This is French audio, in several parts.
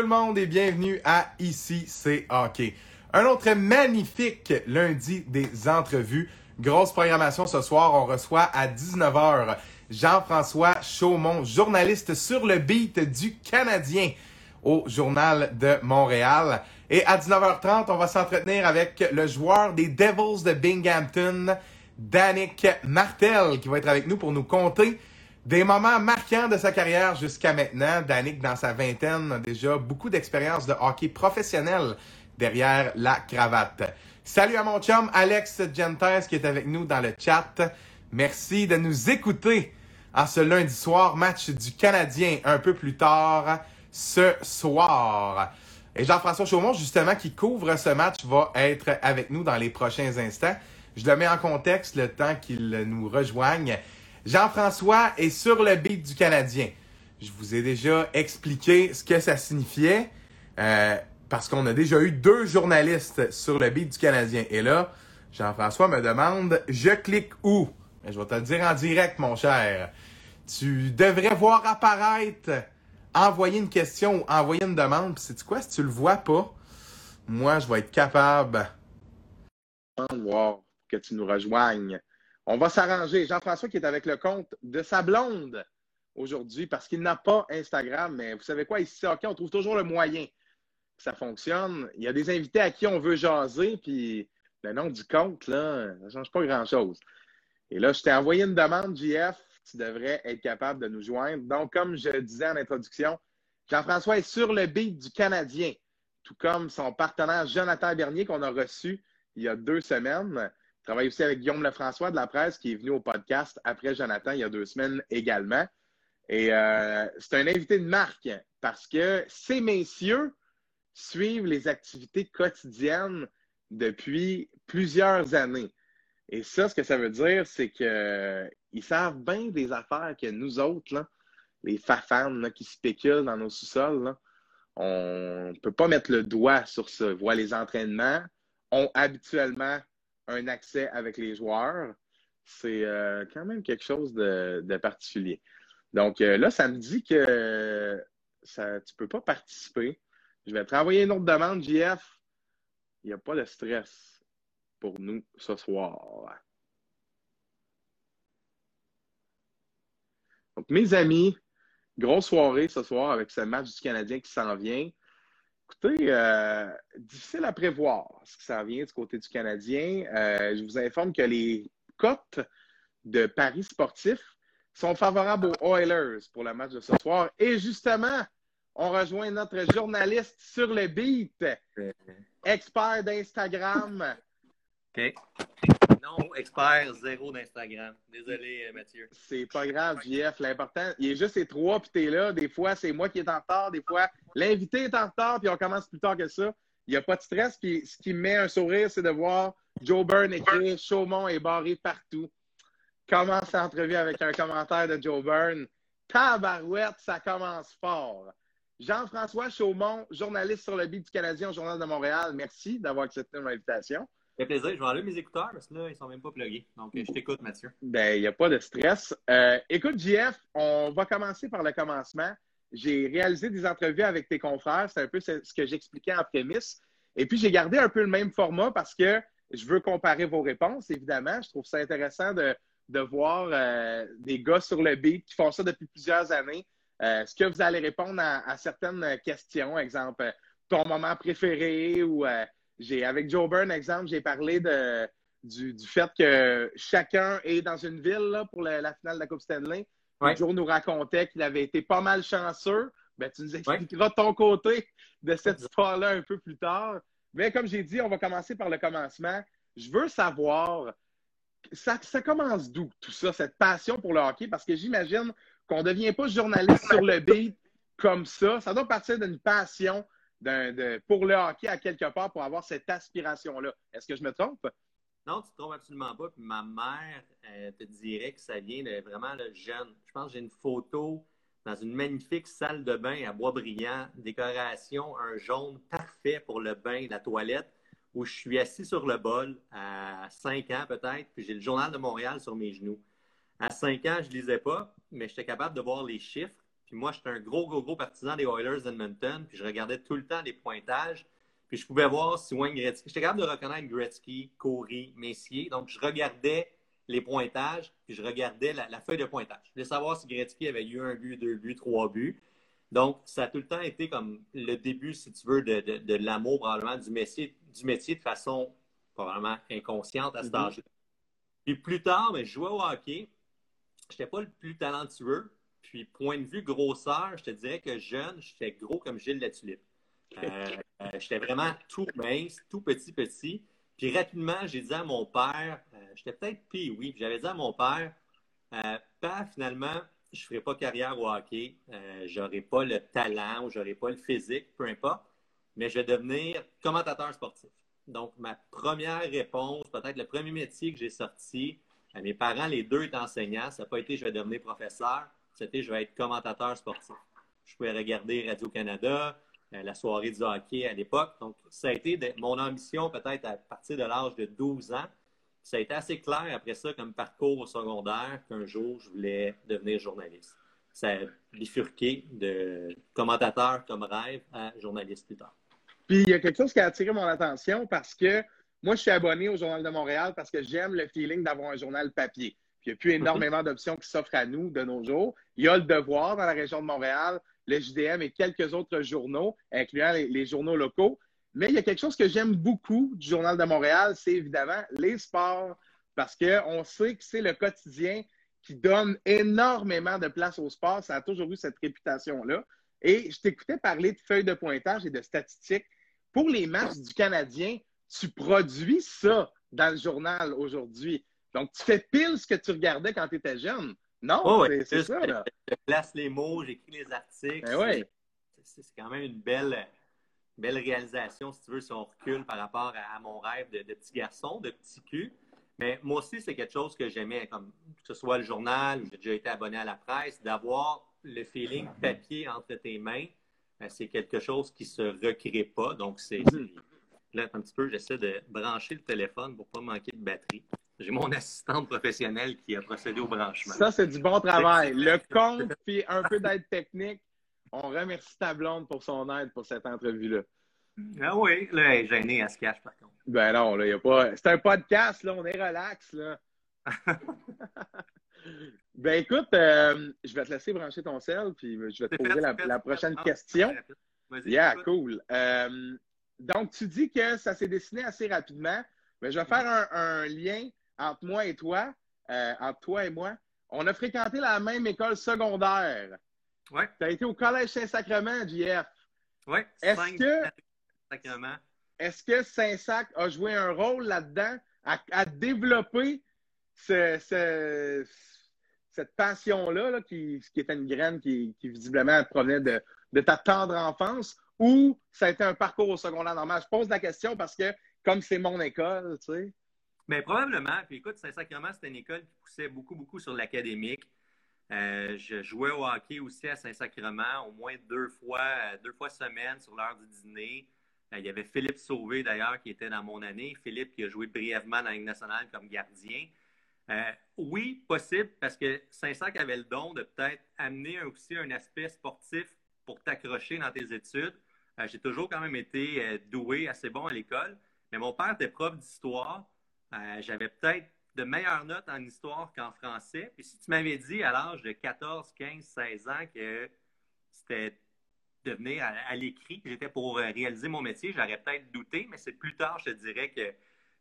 tout le monde et bienvenue à Ici c'est hockey. Un autre magnifique lundi des entrevues. Grosse programmation ce soir. On reçoit à 19h Jean-François Chaumont, journaliste sur le beat du Canadien au Journal de Montréal. Et à 19h30, on va s'entretenir avec le joueur des Devils de Binghamton, Danick Martel, qui va être avec nous pour nous conter des moments marquants de sa carrière jusqu'à maintenant. Danick, dans sa vingtaine, a déjà beaucoup d'expérience de hockey professionnel derrière la cravate. Salut à mon chum Alex Gentes qui est avec nous dans le chat. Merci de nous écouter en ce lundi soir, match du Canadien un peu plus tard ce soir. Et Jean-François Chaumont, justement, qui couvre ce match, va être avec nous dans les prochains instants. Je le mets en contexte le temps qu'il nous rejoigne. Jean-François est sur le beat du Canadien. Je vous ai déjà expliqué ce que ça signifiait euh, parce qu'on a déjà eu deux journalistes sur le beat du Canadien. Et là, Jean-François me demande, je clique où? Je vais te le dire en direct, mon cher. Tu devrais voir apparaître, envoyer une question ou envoyer une demande. Puis, sais-tu quoi? Si tu le vois pas, moi, je vais être capable voir que tu nous rejoignes. On va s'arranger. Jean-François qui est avec le compte de sa blonde aujourd'hui parce qu'il n'a pas Instagram, mais vous savez quoi, ici, OK, on trouve toujours le moyen que ça fonctionne. Il y a des invités à qui on veut jaser, puis le nom du compte, là, ça ne change pas grand-chose. Et là, je t'ai envoyé une demande, JF, tu devrais être capable de nous joindre. Donc, comme je disais en introduction, Jean-François est sur le beat du Canadien, tout comme son partenaire Jonathan Bernier qu'on a reçu il y a deux semaines. Travaille aussi avec Guillaume Lefrançois de la presse qui est venu au podcast après Jonathan il y a deux semaines également. Et euh, c'est un invité de marque parce que ces messieurs suivent les activités quotidiennes depuis plusieurs années. Et ça, ce que ça veut dire, c'est qu'ils savent bien des affaires que nous autres, là, les fafans qui spéculent dans nos sous-sols, on ne peut pas mettre le doigt sur ça. Voient les entraînements, ont habituellement un accès avec les joueurs, c'est euh, quand même quelque chose de, particulier. Donc euh, là, ça me dit que tu ne peux pas participer. Je vais te renvoyer une autre demande, JF. Il n'y a pas de stress pour nous ce soir. Donc, mes amis, grosse soirée ce soir avec ce match du Canadien qui s'en vient. Écoutez, euh, difficile à prévoir ce qui s'en vient du côté du Canadien. Euh, je vous informe que les cotes de paris sportifs sont favorables aux Oilers pour le match de ce soir. Et justement, on rejoint notre journaliste sur le beat, expert d'Instagram. OK. Non, expert zéro d'Instagram. Désolé, euh, Mathieu. C'est pas grave, JF. L'important, il est juste ces trois, puis t'es là. Des fois, c'est moi qui est en retard. Des fois, l'invité est en retard, puis on commence plus tard que ça. Il n'y a pas de stress. Puis ce qui me met un sourire, c'est de voir Joe Byrne écrire Chaumont est barré partout. Commence l'entrevue avec un commentaire de Joe Byrne? Tabarouette, ça commence fort. Jean-François Chaumont, journaliste sur le beat du Canadien au Journal de Montréal, merci d'avoir accepté mon invitation. Plaisir. Je vais enlever mes écouteurs parce que là, ils sont même pas plugués. Donc, je t'écoute, Mathieu. Ben, il n'y a pas de stress. Euh, écoute, JF, on va commencer par le commencement. J'ai réalisé des entrevues avec tes confrères. C'est un peu ce que j'expliquais en prémisse. Et puis, j'ai gardé un peu le même format parce que je veux comparer vos réponses, évidemment. Je trouve ça intéressant de, voir euh, des gars sur le beat qui font ça depuis plusieurs années. Euh, est-ce que vous allez répondre à, certaines questions? Exemple, ton moment préféré ou euh, j'ai avec Joe Byrne, exemple, j'ai parlé de, du, fait que chacun est dans une ville pour la, finale de la Coupe Stanley. Joe nous racontait qu'il avait été pas mal chanceux. Ben, tu nous expliqueras ton côté de cette histoire-là un peu plus tard. Mais comme j'ai dit, on va commencer par le commencement. Je veux savoir, ça, ça commence d'où tout ça, cette passion pour le hockey? Parce que j'imagine qu'on ne devient pas journaliste sur le beat comme ça. Ça doit partir d'une passion pour le hockey à quelque part pour avoir cette aspiration-là. Est-ce que je me trompe? Non, tu ne te trompes absolument pas. ma mère te dirait que ça vient de vraiment le jeune. Je pense que j'ai une photo dans une magnifique salle de bain à Boisbriand, décoration, un jaune parfait pour le bain, la toilette, où je suis assis sur le bol à 5 ans peut-être, puis j'ai le journal de Montréal sur mes genoux. À 5 ans, je ne lisais pas, mais j'étais capable de voir les chiffres. Puis moi, j'étais un gros, gros, gros partisan des Oilers d'Edmonton. Puis je regardais tout le temps les pointages. Puis je pouvais voir si Wayne Gretzky. J'étais capable de reconnaître Gretzky, Corey, Messier. Donc, je regardais les pointages, puis je regardais la, feuille de pointage. Je voulais savoir si Gretzky avait eu un but, deux buts, trois buts. Donc, ça a tout le temps été comme le début, si tu veux, de, l'amour probablement du métier, du métier de façon probablement inconsciente à cet mm-hmm. âge-là. Puis plus tard, mais je jouais au hockey. Je n'étais pas le plus talentueux. Puis, point de vue grosseur, je te dirais que jeune, j'étais gros comme Gilles Latulippe. Euh, euh, j'étais vraiment tout mince, tout petit, petit. Puis rapidement, j'ai dit à mon père, euh, j'étais peut-être pire, oui, j'avais dit à mon père, pas finalement, je ne ferai pas carrière au hockey, je n'aurai pas le talent ou je n'aurai pas le physique, peu importe, mais je vais devenir commentateur sportif. Donc, ma première réponse, peut-être le premier métier que j'ai sorti, à mes parents, les deux étaient enseignants, ça n'a pas été je vais devenir professeur, c'était je vais être commentateur sportif. Je pouvais regarder Radio-Canada, euh, la soirée du hockey à l'époque. Donc, ça a été mon ambition peut-être à partir de l'âge de 12 ans. Ça a été assez clair après ça comme parcours au secondaire qu'un jour, je voulais devenir journaliste. Ça a bifurqué de commentateur comme rêve à journaliste plus tard. Puis, il y a quelque chose qui a attiré mon attention parce que moi, je suis abonné au Journal de Montréal parce que j'aime le feeling d'avoir un journal papier. Puis, il n'y a plus énormément d'options qui s'offrent à nous de nos jours. Il y a le devoir dans la région de Montréal, le JDM et quelques autres journaux, incluant les, journaux locaux. Mais il y a quelque chose que j'aime beaucoup du Journal de Montréal, c'est évidemment les sports, parce qu'on sait que c'est le quotidien qui donne énormément de place au sport. Ça a toujours eu cette réputation-là. Et je t'écoutais parler de feuilles de pointage et de statistiques. Pour les matchs du Canadien, tu produis ça dans le journal aujourd'hui. Donc, tu fais pile ce que tu regardais quand tu étais jeune. Non, oh, c'est ça. Je place les mots, j'écris les articles. Ben c'est quand même une belle, belle réalisation, si tu veux, si on recule par rapport à, mon rêve de, petit garçon, de petit cul. Mais moi aussi, c'est quelque chose que j'aimais, comme que ce soit le journal, j'ai déjà été abonné à la presse, d'avoir le feeling papier entre tes mains, ben, c'est quelque chose qui ne se recrée pas. Donc, c'est. Là, un petit peu, j'essaie de brancher le téléphone pour ne pas manquer de batterie. J'ai mon assistante professionnelle qui a procédé au branchement. Ça, c'est du bon travail. Le compte, puis un peu d'aide technique. On remercie ta blonde pour son aide pour cette entrevue-là. Ah oui, là, elle est gênée, elle se cache par contre. Ben non, là, il n'y a pas. C'est un podcast, là, on est relax, là. ben écoute, euh, je vais te laisser brancher ton sel, puis je vais te poser la, prochaine ah, question. Yeah, cool. Euh, donc, tu dis que ça s'est dessiné assez rapidement. Mais je vais faire un lien entre moi et toi, euh, entre toi et moi, on a fréquenté la même école secondaire. Oui. Tu as été au Collège Saint-Sacrement, JF. Oui, est-ce que, est-ce que Saint-Sac a joué un rôle là-dedans à, développer cette passion-là, qui, qui, était une graine qui, visiblement provenait de, de, ta tendre enfance, ou ça a été un parcours au secondaire normal? Je pose la question parce que, comme c'est mon école, tu sais. Mais probablement. Puis écoute, Saint-Sacrement, c'était une école qui poussait beaucoup, beaucoup sur l'académique. Euh, je jouais au hockey aussi à Saint-Sacrement, au moins deux fois, deux fois semaine sur l'heure du dîner. Euh, il y avait Philippe Sauvé, d'ailleurs, qui était dans mon année. Philippe qui a joué brièvement dans la Ligue nationale comme gardien. Euh, oui, possible, parce que Saint-Sac avait le don de peut-être amener aussi un aspect sportif pour t'accrocher dans tes études. J'ai toujours quand même été doué, assez bon à l'école. Mais mon père était prof d'histoire. Euh, j'avais peut-être de meilleures notes en histoire qu'en français. Puis si tu m'avais dit à l'âge de 14, 15, 16 ans que c'était devenir à, à l'écrit, que j'étais pour euh, réaliser mon métier, j'aurais peut-être douté, mais c'est plus tard, je te dirais que,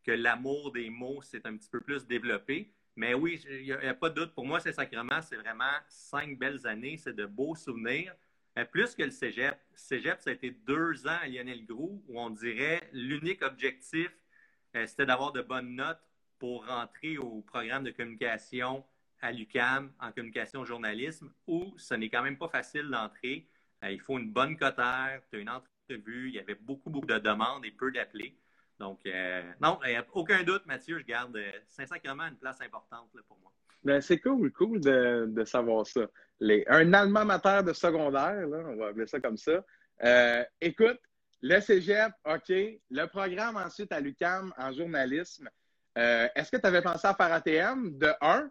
que l'amour des mots s'est un petit peu plus développé. Mais oui, il n'y a, pas de doute. Pour moi, c'est sacrement, c'est vraiment cinq belles années, c'est de beaux souvenirs. Euh, plus que le cégep. Cégep, ça a été deux ans à Lionel Groux où on dirait l'unique objectif euh, c'était d'avoir de bonnes notes pour rentrer au programme de communication à l'UCAM en communication journalisme où ce n'est quand même pas facile d'entrer. Euh, il faut une bonne cotère, tu as une entrevue, il y avait beaucoup, beaucoup de demandes et peu d'appelés. Donc, euh, non, aucun doute, Mathieu, je garde sincèrement une place importante pour moi. Ben, c'est cool, cool de, savoir ça. un allemand mater de secondaire, on va appeler ça comme ça. écoute, le cégep, OK. Le programme ensuite à l'UCAM en journalisme. Euh, est-ce que tu avais pensé à faire ATM de 1?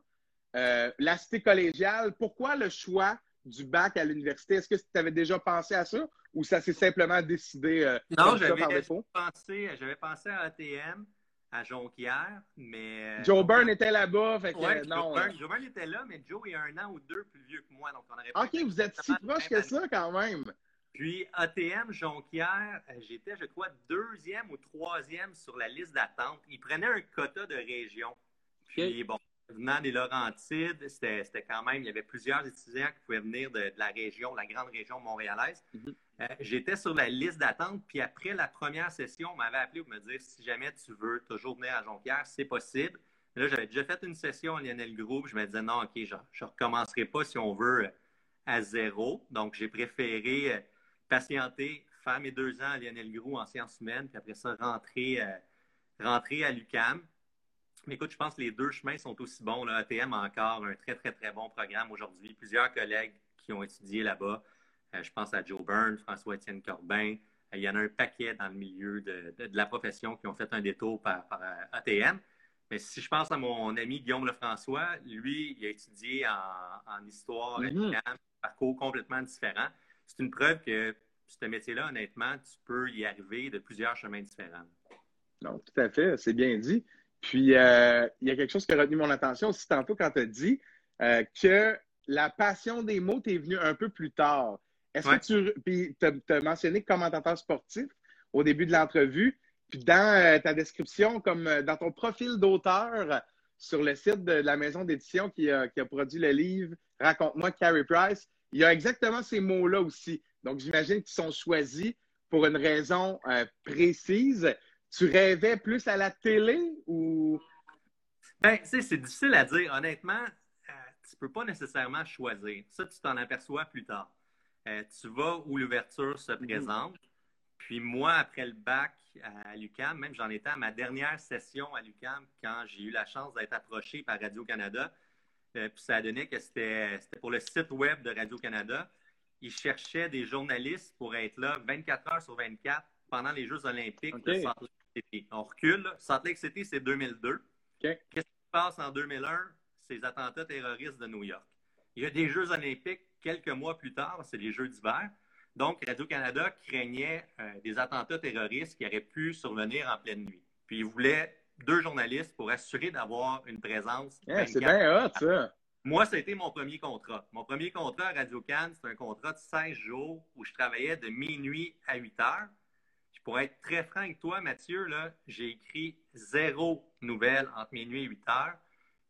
Euh, la cité collégiale, pourquoi le choix du bac à l'université? Est-ce que tu avais déjà pensé à ça ou ça s'est simplement décidé euh, non, j'avais pensé, j'avais pensé à ATM, à Jonquière, mais. Euh, Joe Byrne était là-bas, fait que non. Joe Byrne, était là, mais Joe est un an ou deux plus vieux que moi, donc on aurait Ok, vous êtes si proche que ça quand même. Puis ATM, Jonquière, euh, j'étais, je crois, deuxième ou troisième sur la liste d'attente. Ils prenaient un quota de région. Puis bon, venant des Laurentides, c'était quand même, il y avait plusieurs étudiants qui pouvaient venir de, la région, la grande région montréalaise. Mhm. Euh, j'étais sur la liste d'attente, puis après la première session, on m'avait appelé pour me dire si jamais tu veux toujours venir à Jonquière, c'est possible. Là, j'avais déjà fait une session à Lionel Group, je me disais non, OK, je ne recommencerai pas si on veut à zéro. Donc, j'ai préféré euh, patienter, faire mes deux ans à Lionel Gros en sciences humaines, puis après ça, rentrer, euh, rentrer à l'UCAM. Mais écoute, je pense que les deux chemins sont aussi bons. Là. ATM a encore un très, très, très bon programme aujourd'hui. Plusieurs collègues qui ont étudié là-bas. Euh, je pense à Joe Byrne, François-Étienne Corbin. Euh, il y en a un paquet dans le milieu de, la profession qui ont fait un détour par, ATM. Mais si je pense à mon ami Guillaume Lefrançois, lui, il a étudié en, histoire à mm-hmm. un parcours complètement différent c'est une preuve que ce métier-là, honnêtement, tu peux y arriver de plusieurs chemins différents. Non, tout à fait, c'est bien dit. Puis, euh, il y a quelque chose qui a retenu mon attention aussi tantôt quand tu as dit euh, que la passion des mots t'est venue un peu plus tard. Est-ce que tu. Puis, tu as, mentionné commentateur sportif au début de l'entrevue. Puis, dans euh, ta description, comme dans ton profil d'auteur sur le site de, la maison d'édition qui qui a produit le livre Raconte-moi Carrie Price, il y a exactement ces mots-là aussi. Donc, j'imagine qu'ils sont choisis pour une raison euh, précise. Tu rêvais plus à la télé ou? Ben, tu sais, c'est difficile à dire. Honnêtement, euh, tu ne peux pas nécessairement choisir. Ça, tu t'en aperçois plus tard. Euh, tu vas où l'ouverture se mhm. présente. Puis moi, après le bac à l'UCAM, même j'en étais à ma dernière session à l'UCAM quand j'ai eu la chance d'être approché par Radio-Canada euh, puis ça a donné que c'était pour le site web de Radio-Canada. Ils cherchaient des journalistes pour être là 24 heures sur 24 pendant les Jeux olympiques de Salt Lake City. On recule. Salt Lake City, c'est 2002. Qu'est-ce qui se passe en 2001? Ces attentats terroristes de New York. Il y a des Jeux olympiques quelques mois plus tard, c'est les Jeux d'hiver. Donc, Radio-Canada craignait euh, des attentats terroristes qui auraient pu survenir en pleine nuit. Puis, ils voulaient deux journalistes pour assurer d'avoir une présence. c'est bien hot, ça. Moi, ça a été mon premier contrat. Mon premier contrat à Radio Cannes, c'est un contrat de 16 jours où je travaillais de minuit à 8 heures. pour être très franc avec toi, Mathieu, j'ai écrit zéro nouvelle entre minuit et 8 heures.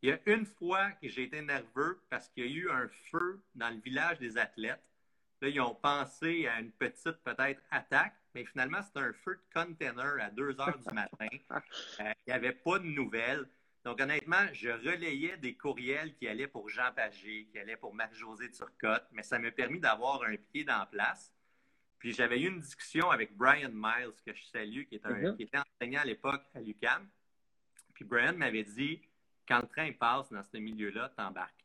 Il y a une fois que j'ai été nerveux parce qu'il y a eu un feu dans le village des athlètes. Là, ils ont pensé à une petite, peut-être, attaque mais finalement, c'était un feu de container à 2 heures du matin. Euh, il n'y avait pas de nouvelles. Donc, honnêtement, je relayais des courriels qui allaient pour Jean Pagé, qui allaient pour Marc-José Turcotte, mais ça m'a permis d'avoir un pied dans la place. Puis, j'avais eu une discussion avec Brian Miles, que je salue, qui, mm-hmm. qui était enseignant à l'époque à l'UCAM. Puis, Brian m'avait dit quand le train passe dans ce milieu-là, t'embarques.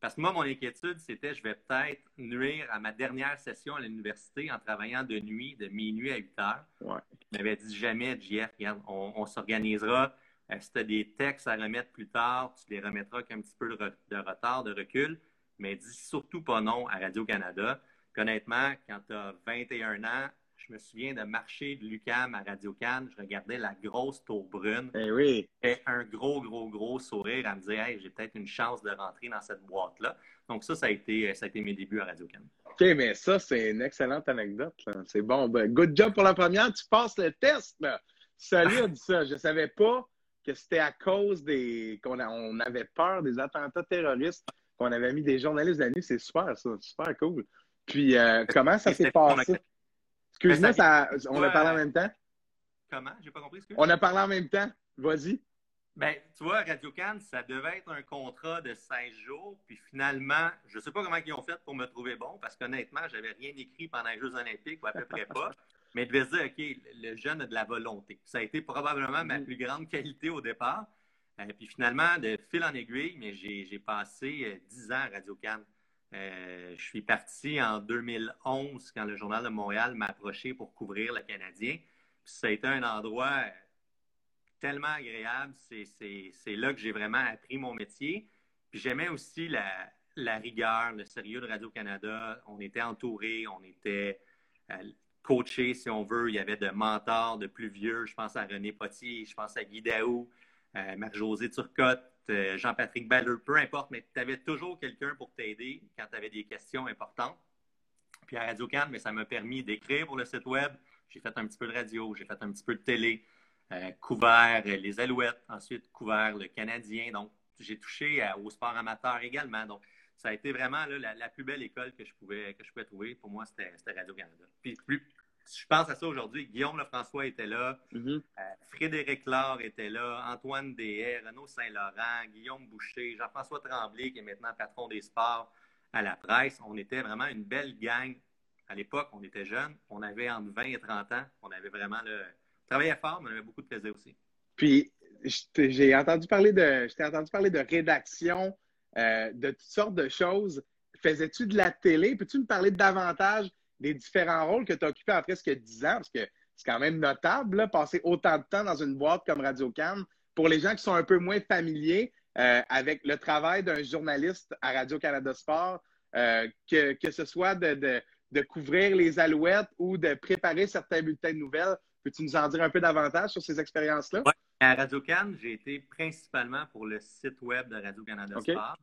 Parce que moi, mon inquiétude, c'était je vais peut-être nuire à ma dernière session à l'université en travaillant de nuit, de minuit à 8 heures. Ouais. Il m'avait dit jamais, JF, regarde, on, s'organisera. Euh, si tu as des textes à remettre plus tard, tu les remettras avec un petit peu de, retard, de recul. Mais dis surtout pas non à Radio-Canada. Honnêtement, quand tu as 21 ans, je me souviens de marcher de Lucam à Radio Cannes. Je regardais la grosse tour brune. Eh oui. Et un gros, gros, gros sourire à me dire Hey, j'ai peut-être une chance de rentrer dans cette boîte-là. Donc, ça, ça a, été, ça a été mes débuts à Radio Cannes. OK, mais ça, c'est une excellente anecdote. C'est bon. Ben, good job pour la première. Tu passes le test. Là. Solide, ça. Je ne savais pas que c'était à cause des. qu'on on avait peur des attentats terroristes, qu'on avait mis des journalistes la nuit. C'est super, ça. Super cool. Puis, euh, comment ça s'est passé? Excuse-moi, on a parlé en même temps? Comment? J'ai pas compris. On a parlé en même temps. Vas-y. Ben, tu vois, Radio Cannes, ça devait être un contrat de 16 jours. Puis finalement, je ne sais pas comment ils ont fait pour me trouver bon, parce qu'honnêtement, je n'avais rien écrit pendant les Jeux Olympiques, ou à peu près pas. Mais je devais se dire, OK, le jeune a de la volonté. Ça a été probablement ma mm. plus grande qualité au départ. Euh, puis finalement, de fil en aiguille, mais j'ai passé 10 euh, ans à Radio Cannes. Euh, je suis parti en 2011 quand le Journal de Montréal m'a approché pour couvrir le Canadien. Puis ça a été un endroit tellement agréable. C'est là que j'ai vraiment appris mon métier. Puis j'aimais aussi la, rigueur, le sérieux de Radio-Canada. On était entouré, on était euh, coaché, si on veut. Il y avait de mentors, de plus vieux. Je pense à René Potier, je pense à Guy Daou, euh, Marc-José Turcotte, euh, Jean-Patrick Balleux, peu importe, mais tu avais toujours quelqu'un pour t'aider quand tu avais des questions importantes. Puis à Radio Can, mais ça m'a permis d'écrire pour le site web. J'ai fait un petit peu de radio, j'ai fait un petit peu de télé, euh, couvert les Alouettes, ensuite couvert le Canadien. Donc, j'ai touché au sport amateur également. Donc, ça a été vraiment la, plus belle école que je pouvais, que je pouvais trouver. Pour moi, c'était Radio-Canada. Puis, plus, je pense à ça aujourd'hui, Guillaume Lefrançois était là, mm-hmm. euh, Frédéric Laure était là, Antoine Deshaies, Renaud Saint-Laurent, Guillaume Boucher, Jean-François Tremblay, qui est maintenant patron des sports à la presse. On était vraiment une belle gang. À l'époque, on était jeunes. On avait entre 20 et 30 ans. On avait vraiment le. On travaillait fort, mais on avait beaucoup de plaisir aussi. Puis, j'ai entendu parler de. Entendu parler de rédaction, euh, de toutes sortes de choses. Faisais-tu de la télé? Peux-tu me parler davantage des différents rôles que tu as occupés en presque 10 ans? Parce que c'est quand même notable, passer autant de temps dans une boîte comme Radio Cannes. Pour les gens qui sont un peu moins familiers euh, avec le travail d'un journaliste à Radio-Canada Sport, euh, que, que, ce soit de, de, couvrir les alouettes ou de préparer certains bulletins de nouvelles, peux-tu nous en dire un peu davantage sur ces expériences-là? Oui. À Radio Cannes, j'ai été principalement pour le site web de Radio-Canada Sport.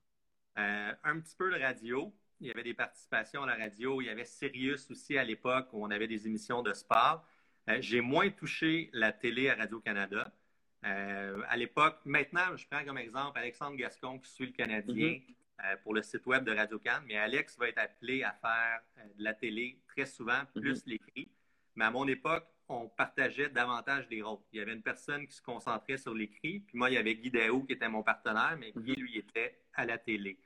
Euh, un petit peu de radio, il y avait des participations à la radio. Il y avait Sirius aussi à l'époque où on avait des émissions de sport. Euh, j'ai moins touché la télé à Radio-Canada. Euh, à l'époque, maintenant, je prends comme exemple Alexandre Gascon qui suit le Canadien mm-hmm. euh, pour le site web de Radio-Can, mais Alex va être appelé à faire de la télé très souvent, mm-hmm. plus l'écrit. Mais à mon époque, on partageait davantage des rôles. Il y avait une personne qui se concentrait sur l'écrit, puis moi, il y avait Guy Daou qui était mon partenaire, mais Guy, mm-hmm. lui, était à la télé.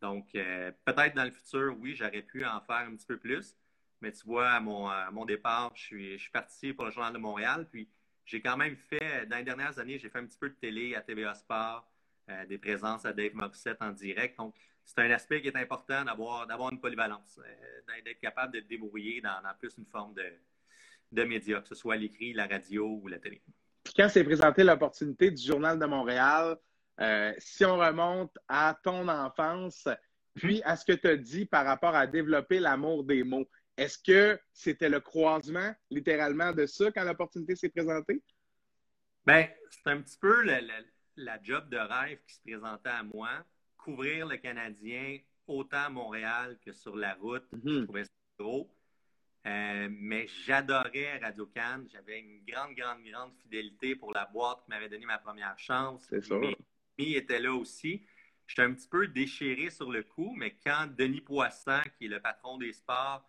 Donc, euh, peut-être dans le futur, oui, j'aurais pu en faire un petit peu plus. Mais tu vois, à mon, départ, je suis, je parti pour le Journal de Montréal. Puis, j'ai quand même fait, dans les dernières années, j'ai fait un petit peu de télé à TVA Sport, euh, des présences à Dave Morissette en direct. Donc, c'est un aspect qui est important d'avoir, d'avoir une polyvalence, euh, d'être capable de te débrouiller dans, plus une forme de, de médias, que ce soit l'écrit, la radio ou la télé. Puis quand s'est présentée l'opportunité du Journal de Montréal, euh, si on remonte à ton enfance, puis à ce que tu as dit par rapport à développer l'amour des mots, est-ce que c'était le croisement, littéralement, de ça quand l'opportunité s'est présentée? Bien, c'est un petit peu la job de rêve qui se présentait à moi. Couvrir le Canadien autant à Montréal que sur la route, je mhm. trouvais ça gros. Euh, mais j'adorais Radio Cannes. J'avais une grande, grande, grande fidélité pour la boîte qui m'avait donné ma première chance. C'est ça était là aussi. J'étais un petit peu déchiré sur le coup, mais quand Denis Poisson, qui est le patron des sports,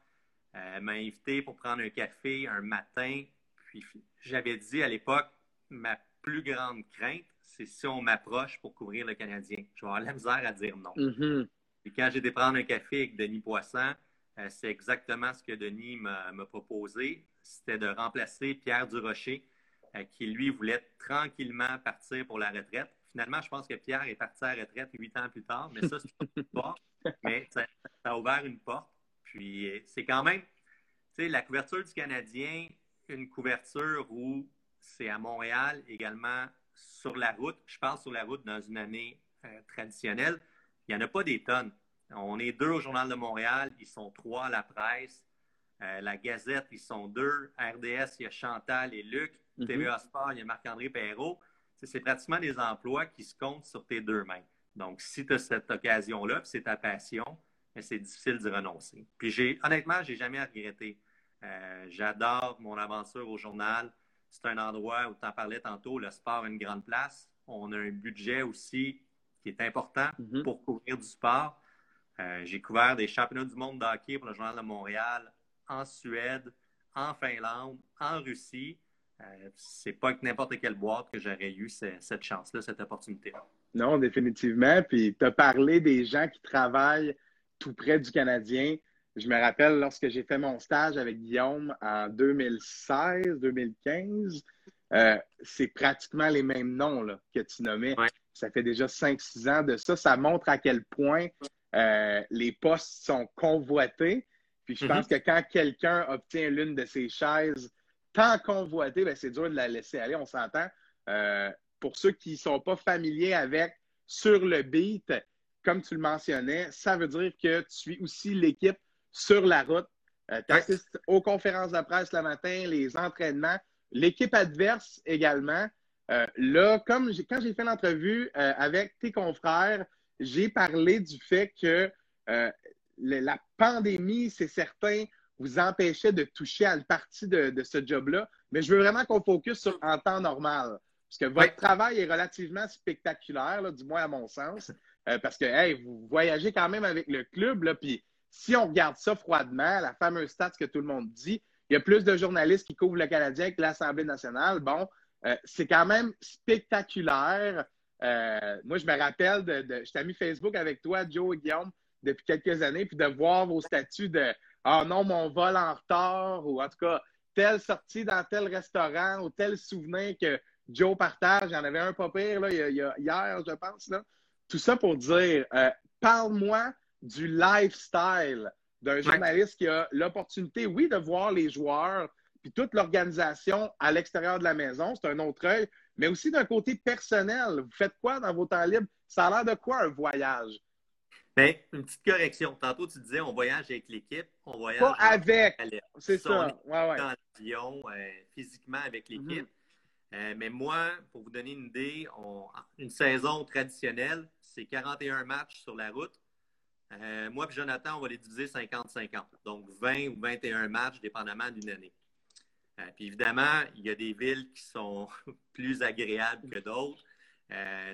euh, m'a invité pour prendre un café un matin, puis j'avais dit à l'époque, ma plus grande crainte, c'est si on m'approche pour couvrir le Canadien. Je vais avoir la misère à dire non. Mm-hmm. Et quand j'ai été prendre un café avec Denis Poisson, euh, c'est exactement ce que Denis m'a proposé. C'était de remplacer Pierre Durocher, euh, qui lui voulait tranquillement partir pour la retraite. Finalement, je pense que Pierre est parti à la retraite huit ans plus tard, mais ça, c'est une porte. Mais ça, a ouvert une porte. Puis c'est quand même, tu sais, la couverture du Canadien, une couverture où c'est à Montréal également sur la route. Je parle sur la route dans une année euh, traditionnelle. Il n'y en a pas des tonnes. On est deux au Journal de Montréal, ils sont trois à la presse. Euh, la Gazette, ils sont deux. RDS, il y a Chantal et Luc. Mm-hmm. TVA Sport, il y a Marc-André Perrault c'est pratiquement des emplois qui se comptent sur tes deux mains. Donc, si tu as cette occasion-là, c'est ta passion, c'est difficile d'y renoncer. Puis, j'ai, honnêtement, j'ai jamais regretté. Euh, j'adore mon aventure au journal. C'est un endroit où tu en parlais tantôt, le sport a une grande place. On a un budget aussi qui est important mm-hmm. pour couvrir du sport. Euh, j'ai couvert des championnats du monde de hockey pour le Journal de Montréal en Suède, en Finlande, en Russie. Euh, c'est pas que n'importe quelle boîte que j'aurais eu cette chance-là, cette opportunité-là. Non, définitivement. Puis tu as parlé des gens qui travaillent tout près du Canadien. Je me rappelle lorsque j'ai fait mon stage avec Guillaume en 2016-2015, euh, c'est pratiquement les mêmes noms là, que tu nommais. Ça fait déjà 5-6 ans de ça. Ça montre à quel point euh, les postes sont convoités. Puis je pense mm-hmm. que quand quelqu'un obtient l'une de ces chaises tant convoité, ben, c'est dur de la laisser aller, on s'entend. Euh, pour ceux qui ne sont pas familiers avec sur le beat, comme tu le mentionnais, ça veut dire que tu suis aussi l'équipe sur la route. Euh, tu assistes aux conférences de presse le matin, les entraînements, l'équipe adverse également. Euh, là, comme quand j'ai fait l'entrevue euh, avec tes confrères, j'ai parlé du fait que la pandémie, c'est certain, vous empêchait de toucher à une partie de, ce job-là. Mais je veux vraiment qu'on focus sur en temps normal. Parce que votre travail est relativement spectaculaire, du moins à mon sens. parce que hey, vous voyagez quand même avec le club, là, puis si on regarde ça froidement, la fameuse stats que tout le monde dit, il y a plus de journalistes qui couvrent le Canadien que l'Assemblée nationale. Bon, euh, c'est quand même spectaculaire. Euh, moi, je me rappelle, de, de je t'ai mis Facebook avec toi, Joe et Guillaume, depuis quelques années, puis de voir vos statuts de Ah non, mon vol en retard, ou en tout cas, telle sortie dans tel restaurant, ou tel souvenir que Joe partage. Il y en avait un pas pire là, il y a, hier, je pense. Là. Tout ça pour dire euh, parle-moi du lifestyle d'un journaliste qui a l'opportunité, oui, de voir les joueurs puis toute l'organisation à l'extérieur de la maison, c'est un autre œil, mais aussi d'un côté personnel. Vous faites quoi dans vos temps libres? Ça a l'air de quoi un voyage? Bien, une petite correction. Tantôt, tu disais on voyage avec l'équipe, on voyage Pas avec. C'est ça. Ouais, ouais. Dans l'avion, euh, physiquement avec l'équipe. Mm-hmm. Euh, mais moi, pour vous donner une idée, une saison traditionnelle, c'est 41 matchs sur la route. Euh, moi et Jonathan, on va les diviser 50-50. Donc 20 ou 21 matchs, dépendamment d'une année. Puis évidemment, il y a des villes qui sont plus agréables que d'autres.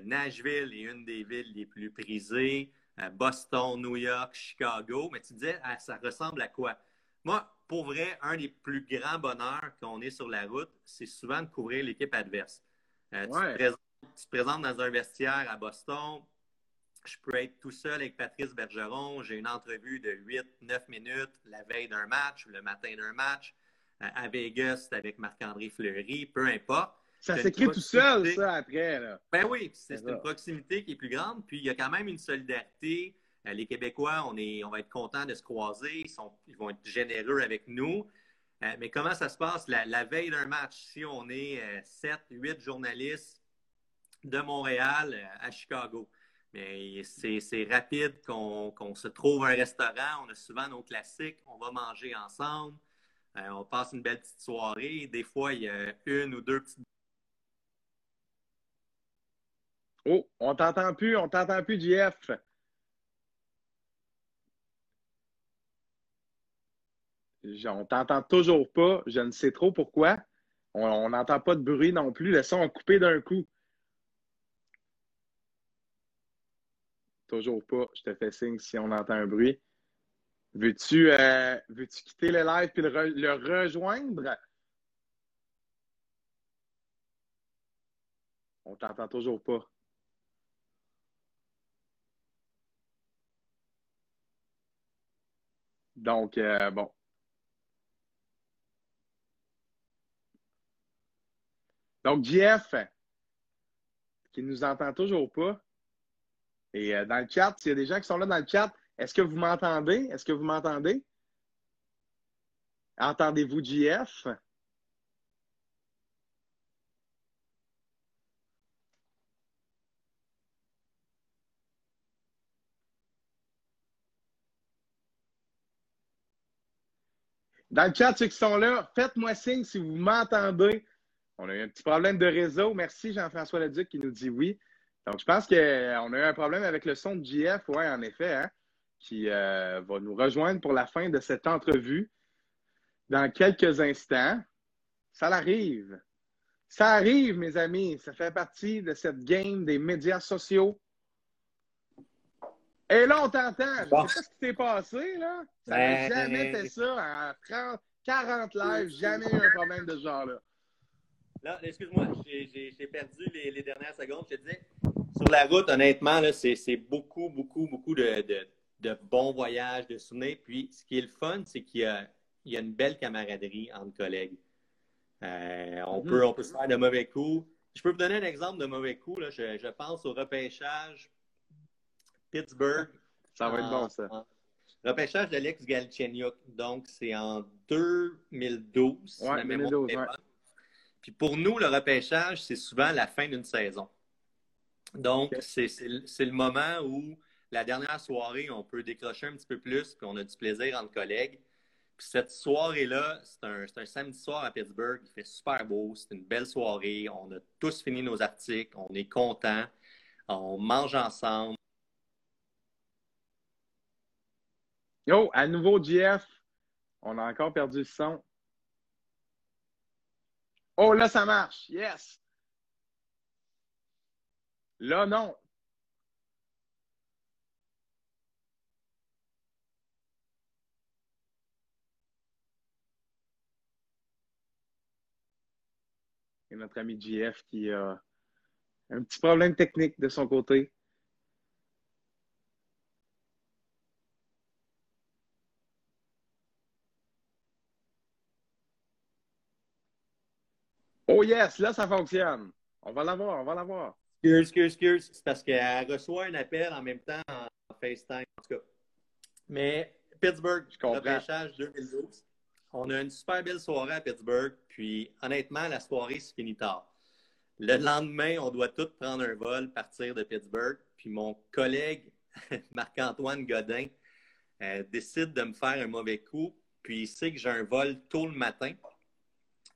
Nashville est une des villes les plus prisées. Boston, New York, Chicago. Mais tu disais, ah, ça ressemble à quoi? Moi, pour vrai, un des plus grands bonheurs quand on est sur la route, c'est souvent de couvrir l'équipe adverse. tu, te présentes dans un vestiaire à Boston, je peux être tout seul avec Patrice Bergeron. J'ai une entrevue de 8-9 minutes la veille d'un match, le matin d'un match. Euh, à Vegas, avec Marc-André Fleury, peu importe. Ça s'écrit tout seul, ça, après. Là. Ben oui, c'est une proximité qui est plus grande. Puis il y a quand même une solidarité. Euh, les Québécois, on, est, on va être contents de se croiser. Ils, sont, ils vont être généreux avec nous. Euh, mais comment ça se passe? La, la veille d'un match? Si on est 7, 8 journalistes de Montréal à Chicago, mais c'est rapide qu'on se trouve un restaurant. On a souvent nos classiques. On va manger ensemble. Euh, on passe une belle petite soirée. Des fois, il y a une ou deux petites. Oh, on t'entend plus. On t'entend plus, JF. On t'entend toujours pas. Je ne sais trop pourquoi. On n'entend pas de bruit non plus. Le son coupé d'un coup. Toujours pas. Je te fais signe si on entend un bruit. Veux-tu euh, quitter le live et le, rejoindre? On t'entend toujours pas. Donc, euh, bon. Donc, JF, qui nous entend toujours pas. Et euh, dans le chat, s'il y a des gens qui sont là dans le chat, est-ce que vous m'entendez? Est-ce que vous m'entendez? Entendez-vous JF? Dans le chat, ceux qui sont là, faites-moi signe si vous m'entendez. On a eu un petit problème de réseau. Merci Jean-François Leduc qui nous dit oui. Donc, je pense qu'on a eu un problème avec le son de JF, oui, en effet, hein, qui euh, va nous rejoindre pour la fin de cette entrevue dans quelques instants. Ça arrive. Ça arrive, mes amis. Ça fait partie de cette game des médias sociaux. Et là, on t'entend. Je sais pas ce qui s'est passé, là. Ça n'a ben, jamais fait ça en 30, 40 lives. Jamais eu un problème de ce genre-là. Là, excuse-moi, j'ai perdu les, les, dernières secondes. Je te disais, sur la route, honnêtement, c'est beaucoup, beaucoup, beaucoup de, de, bons voyages, de souvenirs. Puis, ce qui est le fun, c'est qu'il y a, y a une belle camaraderie entre collègues. Euh, on, mm-hmm. peut, on peut se faire de mauvais coups. Je peux vous donner un exemple de mauvais coups. Là. Je, pense au repêchage Pittsburgh. Ça va être bon, ça. repêchage d'Alex Galchenyuk. Donc, c'est en 2012. Ouais, 2012, Puis pour nous, le repêchage, c'est souvent la fin d'une saison. Donc, c'est le moment où la dernière soirée, on peut décrocher un petit peu plus, puis on a du plaisir entre collègues. Puis cette soirée-là, c'est un, samedi soir à Pittsburgh. Il fait super beau. C'est une belle soirée. On a tous fini nos articles. On est contents. On mange ensemble. Yo, à nouveau, JF. On a encore perdu le son. Oh, là, ça marche. Yes. Là, non. Et notre ami JF qui a un petit problème technique de son côté. Oh yes, là ça fonctionne. On va l'avoir, on va l'avoir. Excuse, excuse, excuse. C'est parce qu'elle reçoit un appel en même temps en FaceTime, en tout cas. Mais Pittsburgh, je comprends. 2012. On a une super belle soirée à Pittsburgh, puis honnêtement, la soirée se finit tard. Le lendemain, on doit tous prendre un vol, partir de Pittsburgh, puis mon collègue Marc-Antoine Godin euh, décide de me faire un mauvais coup, puis il sait que j'ai un vol tôt le matin,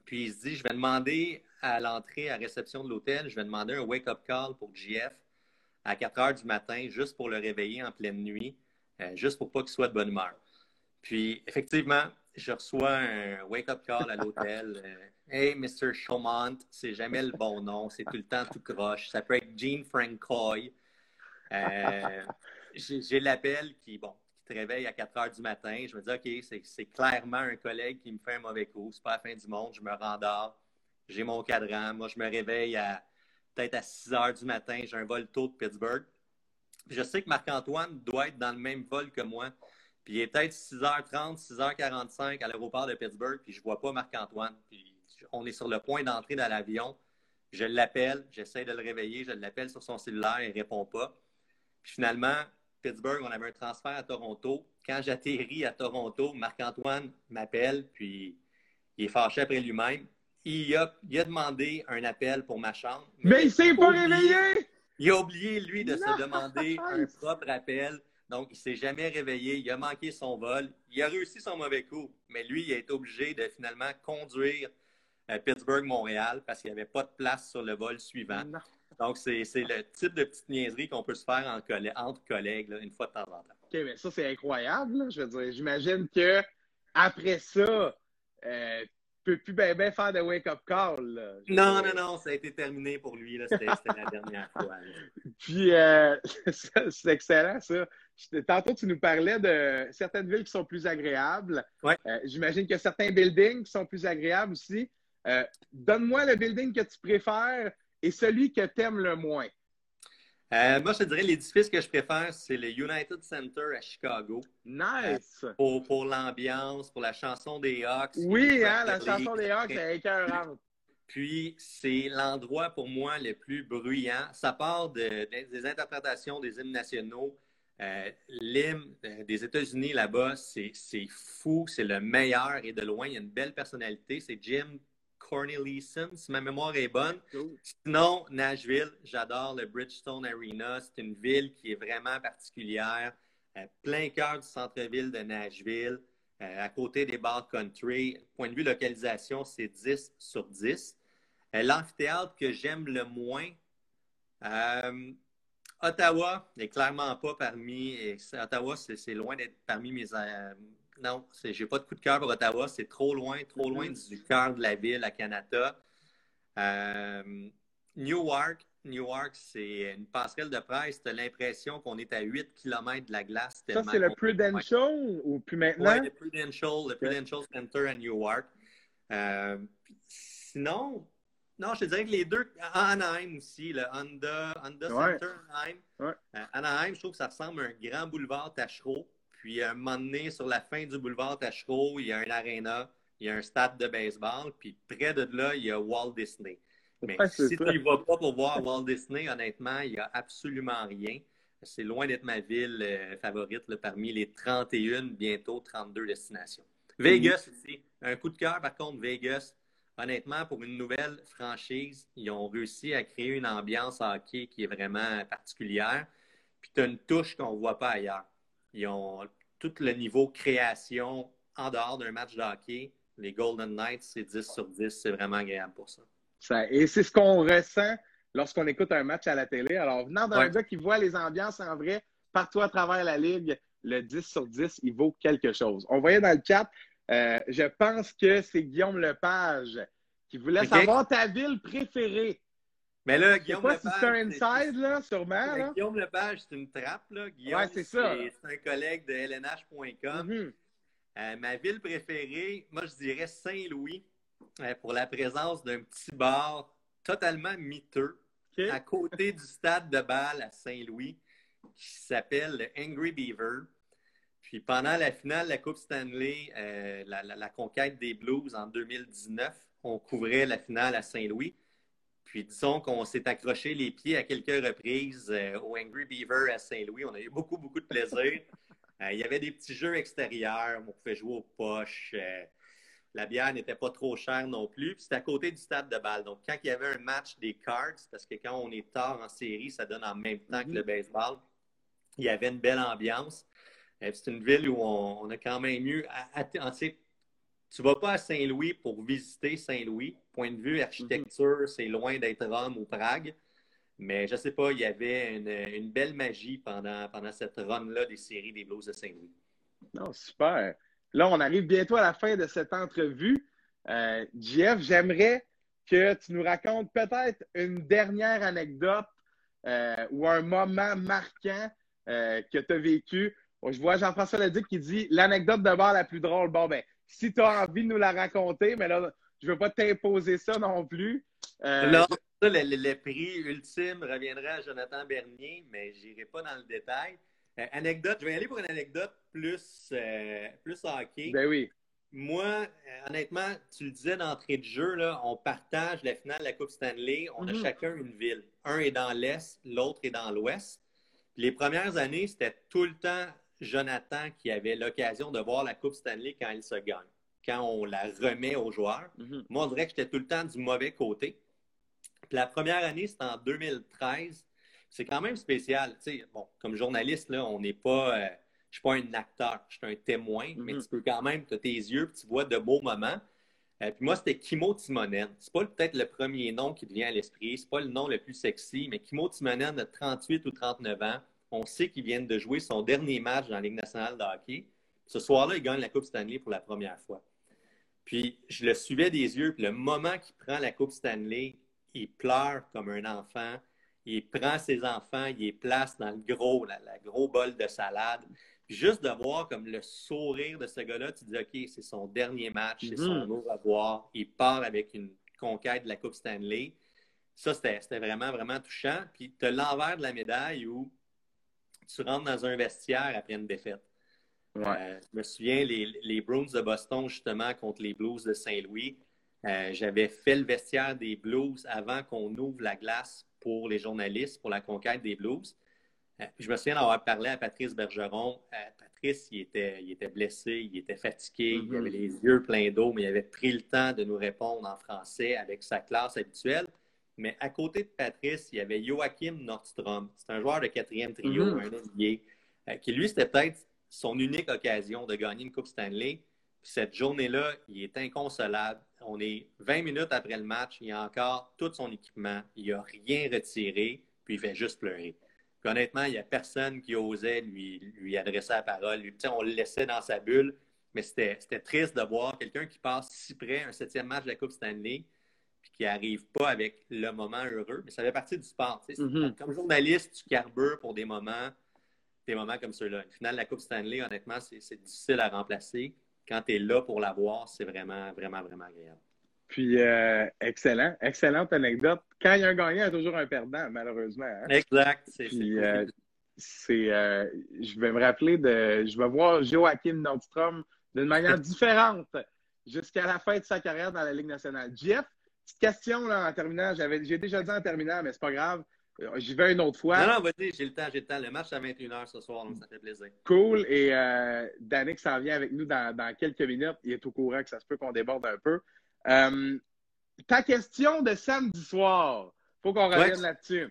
puis il se dit, je vais demander à l'entrée, à réception de l'hôtel, je vais demander un wake-up call pour JF à 4 heures du matin, juste pour le réveiller en pleine nuit, euh, juste pour pas qu'il soit de bonne humeur. Puis, effectivement, je reçois un wake-up call à l'hôtel. Euh, hey, Mr. Chaumont, c'est jamais le bon nom, c'est tout le temps tout croche. Ça peut être Gene Francoy. Euh, j'ai l'appel qui, bon, te réveille à 4 heures du matin. Je me dis, OK, c'est clairement un collègue qui me fait un mauvais coup. C'est pas la fin du monde. Je me rendors. J'ai mon cadran. Moi, je me réveille à peut-être à 6 heures du matin. J'ai un vol tôt de Pittsburgh. Je sais que Marc-Antoine doit être dans le même vol que moi. Puis il est peut-être 6h30, 6h45 à l'aéroport de Pittsburgh, puis je vois pas Marc-Antoine. Puis on est sur le point d'entrer dans l'avion. Je l'appelle, j'essaie de le réveiller, je l'appelle sur son cellulaire, il répond pas. Puis finalement, Pittsburgh, on avait un transfert à Toronto. Quand j'atterris à Toronto, Marc-Antoine m'appelle, puis il est fâché après lui-même. Il a, demandé un appel pour ma chambre. Mais, il ne s'est pas réveillé! Il a oublié, lui, de se demander un propre appel. Donc, il ne s'est jamais réveillé. Il a manqué son vol. Il a réussi son mauvais coup. Mais lui, il a été obligé de finalement conduire à Pittsburgh-Montréal parce qu'il n'y avait pas de place sur le vol suivant. Donc, c'est le type de petite niaiserie qu'on peut se faire entre collègues une fois de temps en temps. OK, mais ça, c'est incroyable. Je veux dire, j'imagine que après ça, euh, peut plus bien faire de wake-up call. Non, non, non, ça a été terminé pour lui. C'était la dernière fois. Puis, euh, c'est excellent, ça. Tantôt, tu nous parlais de certaines villes qui sont plus agréables. Ouais. Euh, j'imagine qu'il y a certains buildings qui sont plus agréables aussi. Euh, donne-moi le building que tu préfères et celui que tu aimes le moins? Euh, moi, je te dirais l'édifice que je préfère, c'est le United Center à Chicago. Nice! pour, pour l'ambiance, pour la chanson des Hawks. Oui, hein, la chanson des Hawks, c'est écœurante. Puis, c'est l'endroit pour moi le plus bruyant. Ça part des interprétations des hymnes nationaux. Euh, l'hymne euh, des États-Unis là-bas, c'est fou, c'est le meilleur et de loin, il y a une belle personnalité. C'est Jim Cornelison, si ma mémoire est bonne. Sinon, Nashville, j'adore le Bridgestone Arena. C'est une ville qui est vraiment particulière, euh, plein cœur du centre-ville de Nashville, à côté des bars country. Point de vue localisation, c'est 10 sur 10. L'amphithéâtre que j'aime le moins, Ottawa n'est clairement pas parmi. Ottawa, c'est loin d'être parmi mes. Non, j'ai pas de coup de cœur pour Ottawa. C'est trop loin, trop loin mm-hmm. du cœur de la ville à Canada. Euh, Newark, Newark, c'est une passerelle de presse. Tu as l'impression qu'on est à 8 km de la glace. Ça, c'est le Prudential ou plus maintenant? Oui, le Prudential, le Prudential Center à Newark. Euh, sinon, non, je te dirais que les deux, Anaheim aussi, le Honda, Honda Center Anaheim. Euh, Anaheim, je trouve que ça ressemble à un grand boulevard Tachereau. Puis à un moment donné, sur la fin du boulevard Tachereau, il y a un aréna, il y a un stade de baseball, puis près de là, il y a Walt Disney. Mais si tu ne vas pas pour voir Walt Disney, honnêtement, il n'y a absolument rien. C'est loin d'être ma ville euh, favorite parmi les 31, bientôt 32 destinations. Vegas aussi. Un coup de cœur, par contre, Vegas honnêtement, pour une nouvelle franchise, ils ont réussi à créer une ambiance hockey qui est vraiment particulière. puis tu as une touche qu'on ne voit pas ailleurs. Ils ont tout le niveau création en dehors d'un match de hockey. Les Golden Knights, c'est 10 sur 10. C'est vraiment agréable pour ça. ça et c'est ce qu'on ressent lorsqu'on écoute un match à la télé. Alors, venant d'un Ouais. gars qui voit les ambiances en vrai, partout à travers la ligue, le 10 sur 10, il vaut quelque chose. On voyait dans le chat, euh, je pense que c'est Guillaume Lepage qui voulait savoir ta ville préférée. Mais là, Guillaume pas si Lepage, c'est un inside, là, sûrement. Là. Guillaume Lepage, c'est une trappe. Là. Guillaume, Ouais, c'est ça. c'est un collègue de LNH.com. Mhm. Euh, ma ville préférée, moi, je dirais Saint-Louis, euh, pour la présence d'un petit bar totalement miteux à côté du stade de balle à Saint-Louis qui s'appelle le Angry Beaver. Puis pendant la finale de la Coupe Stanley, euh, la, la- la conquête des Blues en 2019, on couvrait la finale à Saint-Louis. Puis disons qu'on s'est accroché les pieds à quelques reprises euh, au Angry Beaver à Saint-Louis. On a eu beaucoup, beaucoup de plaisir. Euh, il y avait des petits jeux extérieurs. On pouvait jouer aux poches. Euh, la bière n'était pas trop chère non plus. Puis c'était à côté du stade de balle. Donc, quand il y avait un match des Cards, parce que quand on est tard en série, ça donne en même temps que le baseball, il y avait une belle ambiance. C'est une ville où on, on a quand même eu. à- à- en- tu tu vas pas à Saint-Louis pour visiter Saint-Louis. Point de vue architecture, c'est loin d'être Rome ou Prague. Mais je sais pas, il y avait une, une belle magie pendant, pendant cette run-là des séries des Blues de Saint-Louis. Non, super. Là, on arrive bientôt à la fin de cette entrevue. Euh, Jeff, j'aimerais que tu nous racontes peut-être une dernière anecdote euh, ou un moment marquant euh, que tu as vécu. Je vois Jean-François Ledic qui dit l'anecdote de bar la plus drôle. Bon, ben, si tu as envie de nous la raconter, mais là, je ne veux pas t'imposer ça non plus. Euh, ça, le, le- le prix ultime reviendrait à Jonathan Bernier, mais je n'irai pas dans le détail. Euh, anecdote, je vais y aller pour une anecdote plus, euh, plus hockey. ben oui. Moi, euh, honnêtement, tu le disais d'entrée de jeu, là, on partage la finale de la Coupe Stanley. On a Mhm. chacun une ville. Un est dans l'Est, l'autre est dans l'Ouest. Les premières années, c'était tout le temps Jonathan qui avait l'occasion de voir la Coupe Stanley quand elle se gagne, quand on la remet aux joueurs. Mhm. Moi, on dirait que j'étais tout le temps du mauvais côté. Puis la première année, c'était en 2013. C'est quand même spécial. Tu sais, bon, comme journaliste, là, on n'est pas. euh, je suis pas un acteur, je suis un témoin, mais Mhm. tu peux quand même, tu as tes yeux, tu vois de beaux moments. Euh, puis moi, c'était Kimo Timonen. C'est pas peut-être le premier nom qui te vient à l'esprit, c'est pas le nom le plus sexy, mais Kimo Timonen de 38 ou 39 ans, on sait qu'il vient de jouer son dernier match dans la Ligue nationale de hockey. Ce soir-là, il gagne la Coupe Stanley pour la première fois. Puis je le suivais des yeux, puis le moment qu'il prend la Coupe Stanley, il pleure comme un enfant. Il prend ses enfants, il les place dans le gros, la, la gros bol de salade. Puis juste de voir comme le sourire de ce gars-là, tu te dis, OK, c'est son dernier match, c'est son Mhm. au revoir. Il part avec une conquête de la Coupe Stanley. Ça, c'était c'était vraiment, vraiment touchant. Puis tu as l'envers de la médaille où tu rentres dans un vestiaire après une défaite. Ouais. Euh, je me souviens, les, les Bruins de Boston, justement, contre les Blues de Saint-Louis, euh, j'avais fait le vestiaire des Blues avant qu'on ouvre la glace pour les journalistes, pour la conquête des Blues. Euh, je me souviens d'avoir parlé à Patrice Bergeron. Euh, Patrice, il était, il était blessé, il était fatigué, il Mhm. avait les yeux pleins d'eau, mais il avait pris le temps de nous répondre en français avec sa classe habituelle. Mais à côté de Patrice, il y avait Joachim Nordstrom. C'est un joueur de quatrième trio, Mhm. un NBA, qui lui, c'était peut-être son unique occasion de gagner une Coupe Stanley. Puis cette journée-là, il est inconsolable. On est 20 minutes après le match, il a encore tout son équipement, il n'a rien retiré, puis il fait juste pleurer. Puis honnêtement, il n'y a personne qui osait lui, lui adresser la parole. Lui, on le laissait dans sa bulle, mais c'était triste de voir quelqu'un qui passe si près, un septième match de la Coupe Stanley, puis qui n'arrive pas avec le moment heureux. Mais ça fait partie du sport. Mhm. Comme journaliste, tu carbures pour des moments, des moments comme ceux-là. Une finale de la Coupe Stanley, honnêtement, c'est difficile à remplacer. Quand tu es là pour la voir, c'est vraiment, vraiment, vraiment agréable. Puis, euh, excellent. Excellente anecdote. Quand il y a un gagnant, il y a toujours un perdant, malheureusement. hein. Exact. C'est euh, c'est, euh, je vais me rappeler de, je vais voir Joachim Nordstrom d'une manière différente jusqu'à la fin de sa carrière dans la Ligue nationale. Jeff, petite question là, en terminant. J'avais, j'ai déjà dit en terminant, mais c'est pas grave. Euh, J'y vais une autre fois. Non, non, vas-y, j'ai le temps, j'ai le temps. Le match à 21h ce soir, donc ça fait plaisir. Cool. Et euh, Danick s'en vient avec nous dans, dans quelques minutes. Il est au courant que ça se peut qu'on déborde un peu. Euh, ta question de samedi soir, faut qu'on revienne Ouais. là-dessus.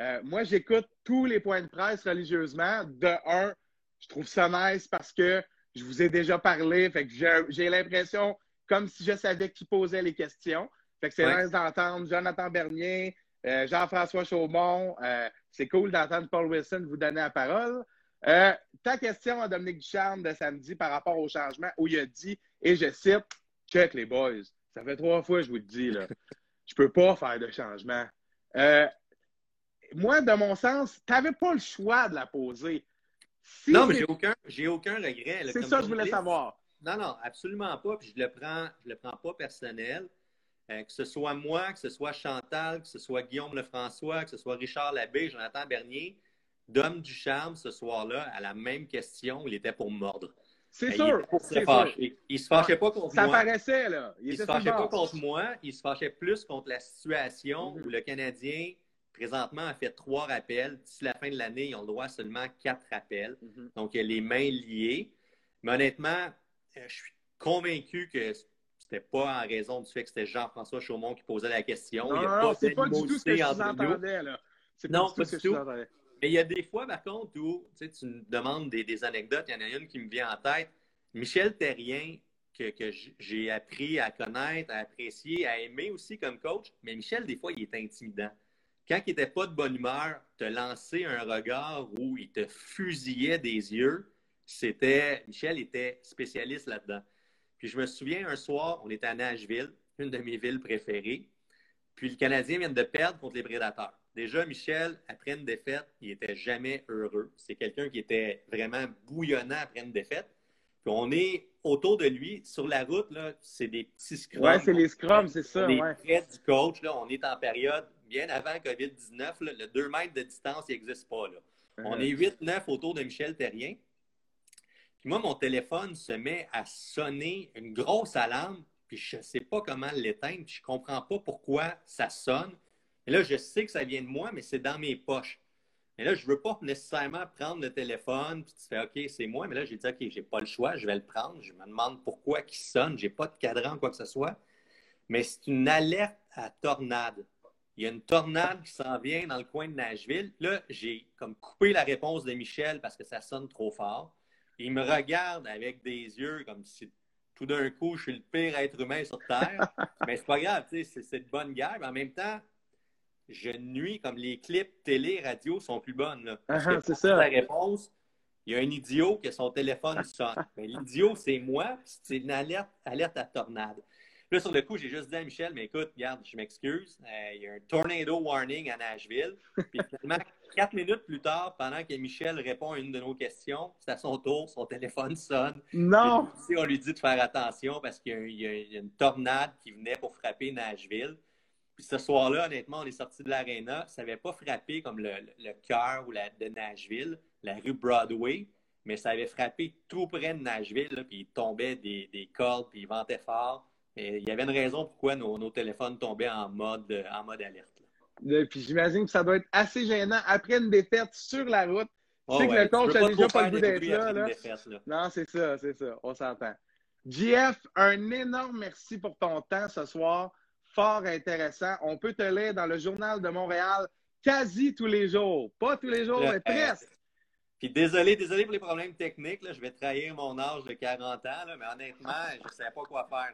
Euh, moi, j'écoute tous les points de presse religieusement. De un, je trouve ça nice parce que je vous ai déjà parlé. Fait que j'ai l'impression comme si je savais qui posait les questions. Fait que c'est nice d'entendre Jonathan Bernier, euh, Jean-François Chaumont. Euh, c'est cool d'entendre Paul Wilson vous donner la parole. ta question à Dominique Ducharme de samedi par rapport au changement où il a dit, et je cite, check les boys. Ça fait trois fois que je vous le dis, là. Je peux pas faire de changement. moi, de mon sens, tu n'avais pas le choix de la poser non, mais j'ai aucun, j'ai aucun regret. C'est ça que je voulais savoir. Non, non, absolument pas. Puis je le prends, je le prends pas personnel. Euh, que ce soit moi, que ce soit Chantal, que ce soit Guillaume Lefrançois, que ce soit Richard Labbé, Jonathan Bernier, Dom Ducharme, ce soir-là, à la même question, il était pour mordre. C'est sûr. Il, il, se fâchait pas contre moi. Ça paraissait, là. Il, ne se fâchait pas contre moi. Il se fâchait plus contre la situation mm-hmm. où le Canadien Présentement, a fait trois rappels. D'ici la fin de l'année, ils ont le droit à seulement quatre rappels. Mhm. Donc, il y a les mains liées. Mais honnêtement, euh, je suis convaincu que c'était pas en raison du fait que c'était Jean-François Chaumont qui posait la question. Non, il non, c'est pas du tout ce que je entendais, là. Non, pas, du tout. Mais il y a des fois, par contre, où tu, me demandes des, anecdotes. Il y en a une qui me vient en tête. Michel Terrien, que, que j'ai appris à connaître, à apprécier, à aimer aussi comme coach. Mais Michel, des fois, il est intimidant quand il n'était pas de bonne humeur, te lancer un regard où il te fusillait des yeux, c'était. Michel était spécialiste là-dedans. Puis je me souviens un soir, on était à Nashville, une de mes villes préférées. Puis le Canadien vient de perdre contre les Prédateurs. Déjà, Michel, après une défaite, il n'était jamais heureux. C'est quelqu'un qui était vraiment bouillonnant après une défaite. Puis on est autour de lui, sur la route, c'est des petits scrums. Oui, c'est les scrums, c'est ça. On est près du coach, là, on est en période bien avant COVID-19, le 2 mètres de distance, n'existe pas. Là. On est 8-9 autour de Michel Terrien. Puis moi, mon téléphone se met à sonner une grosse alarme, puis je ne sais pas comment l'éteindre, puis je ne comprends pas pourquoi ça sonne. Et là, je sais que ça vient de moi, mais c'est dans mes poches. Et là, je ne veux pas nécessairement prendre le téléphone, puis tu fais OK, c'est moi, mais là, j'ai dit OK, j'ai pas le choix, je vais le prendre. Je me demande pourquoi il sonne, j'ai pas de cadran, quoi que ce soit. Mais c'est une alerte à tornade il y a une tornade qui s'en vient dans le coin de Nashville. Là, j'ai comme coupé la réponse de Michel parce que ça sonne trop fort. Il me regarde avec des yeux comme si tout d'un coup, je suis le pire être humain sur Terre. mais c'est pas grave, c'est de bonne guerre. Mais en même temps, je nuis comme les clips télé, radio sont plus bonnes. Uh c'est ça. La réponse, il y a un idiot qui a son téléphone sonne. Mais l'idiot, c'est moi, c'est une alerte, alerte à tornade. Là, sur le coup, j'ai juste dit à Michel, mais écoute, regarde, je m'excuse, euh, il y a un tornado warning à Nashville. Puis finalement, quatre minutes plus tard, pendant que Michel répond à une de nos questions, c'est à son tour, son téléphone sonne. Non! on lui dit de faire attention parce qu'il y, a une tornade qui venait pour frapper Nashville. Puis ce soir-là, honnêtement, on est sorti de l'aréna. Ça n'avait pas frappé comme le, cœur de Nashville, la rue Broadway, mais ça avait frappé tout près de Nashville. puis il tombait des, des cordes, puis il ventait fort il y avait une raison pourquoi nos, téléphones tombaient en mode, en mode alerte. Puis j'imagine que ça doit être assez gênant après une défaite sur la route. Tu sais que le coach n'a déjà pas le goût d'être là. Non, c'est ça, c'est ça. On s'entend. JF, un énorme merci pour ton temps ce soir. Fort intéressant. On peut te lire dans le Journal de Montréal quasi tous les jours. Pas tous les jours, mais presque. Puis désolé, désolé pour les problèmes techniques. Là. Je vais trahir mon âge de 40 ans, mais honnêtement, je ne savais pas quoi faire.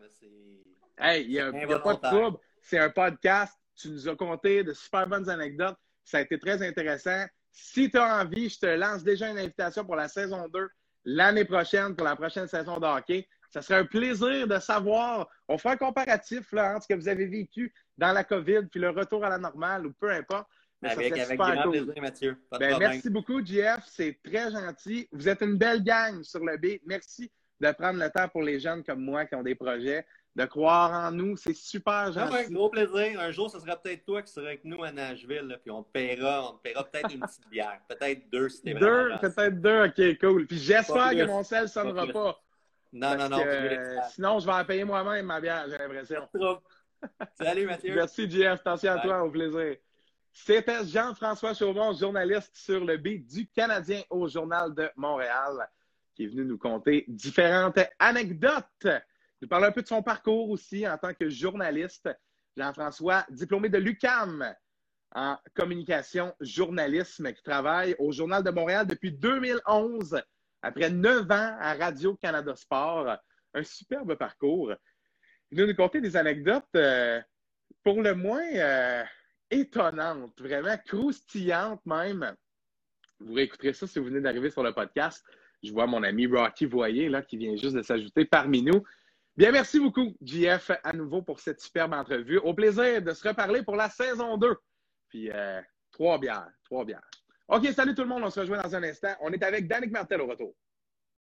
Hey, il n'y a, pas de trouble. C'est un podcast. Tu nous as conté de super bonnes anecdotes. Ça a été très intéressant. Si tu as envie, je te lance déjà une invitation pour la saison 2 l'année prochaine, pour la prochaine saison de hockey. Ça serait un plaisir de savoir. On fait un comparatif là, entre ce que vous avez vécu dans la COVID puis le retour à la normale ou peu importe. Avec, avec grand plaisir, Mathieu. Ben, merci beaucoup, JF. C'est très gentil. Vous êtes une belle gang sur le B. Merci de prendre le temps pour les jeunes comme moi qui ont des projets, de croire en nous. C'est super ah gentil. Un gros plaisir. Un jour, ce sera peut-être toi qui seras avec nous à Nashville, puis on te paiera, on te paiera peut-être une petite bière. Peut-être deux si t'es Deux, peut-être deux. OK, cool. Puis j'espère que mon sel ne sonnera pas. Non, non, non. sinon, je vais en payer moi-même ma bière, j'ai l'impression. Salut, Mathieu. Merci, JF. Attention à toi. Au plaisir. C'était Jean-François Chauvon, journaliste sur le B du Canadien au Journal de Montréal, qui est venu nous conter différentes anecdotes. Nous parler un peu de son parcours aussi en tant que journaliste. Jean-François, diplômé de l'UCAM, en communication journalisme qui travaille au Journal de Montréal depuis 2011, après neuf ans à Radio-Canada Sport. Un superbe parcours. Il va nous conter des anecdotes euh, pour le moins euh, étonnantes, vraiment croustillantes même. Vous réécouterez ça si vous venez d'arriver sur le podcast. Je vois mon ami Rocky Voyer là, qui vient juste de s'ajouter parmi nous. Bien, merci beaucoup, JF, à nouveau pour cette superbe entrevue. Au plaisir de se reparler pour la saison 2. Puis, euh, trois bières, trois bières. OK, salut tout le monde, on se rejoint dans un instant. On est avec Danick Martel au retour.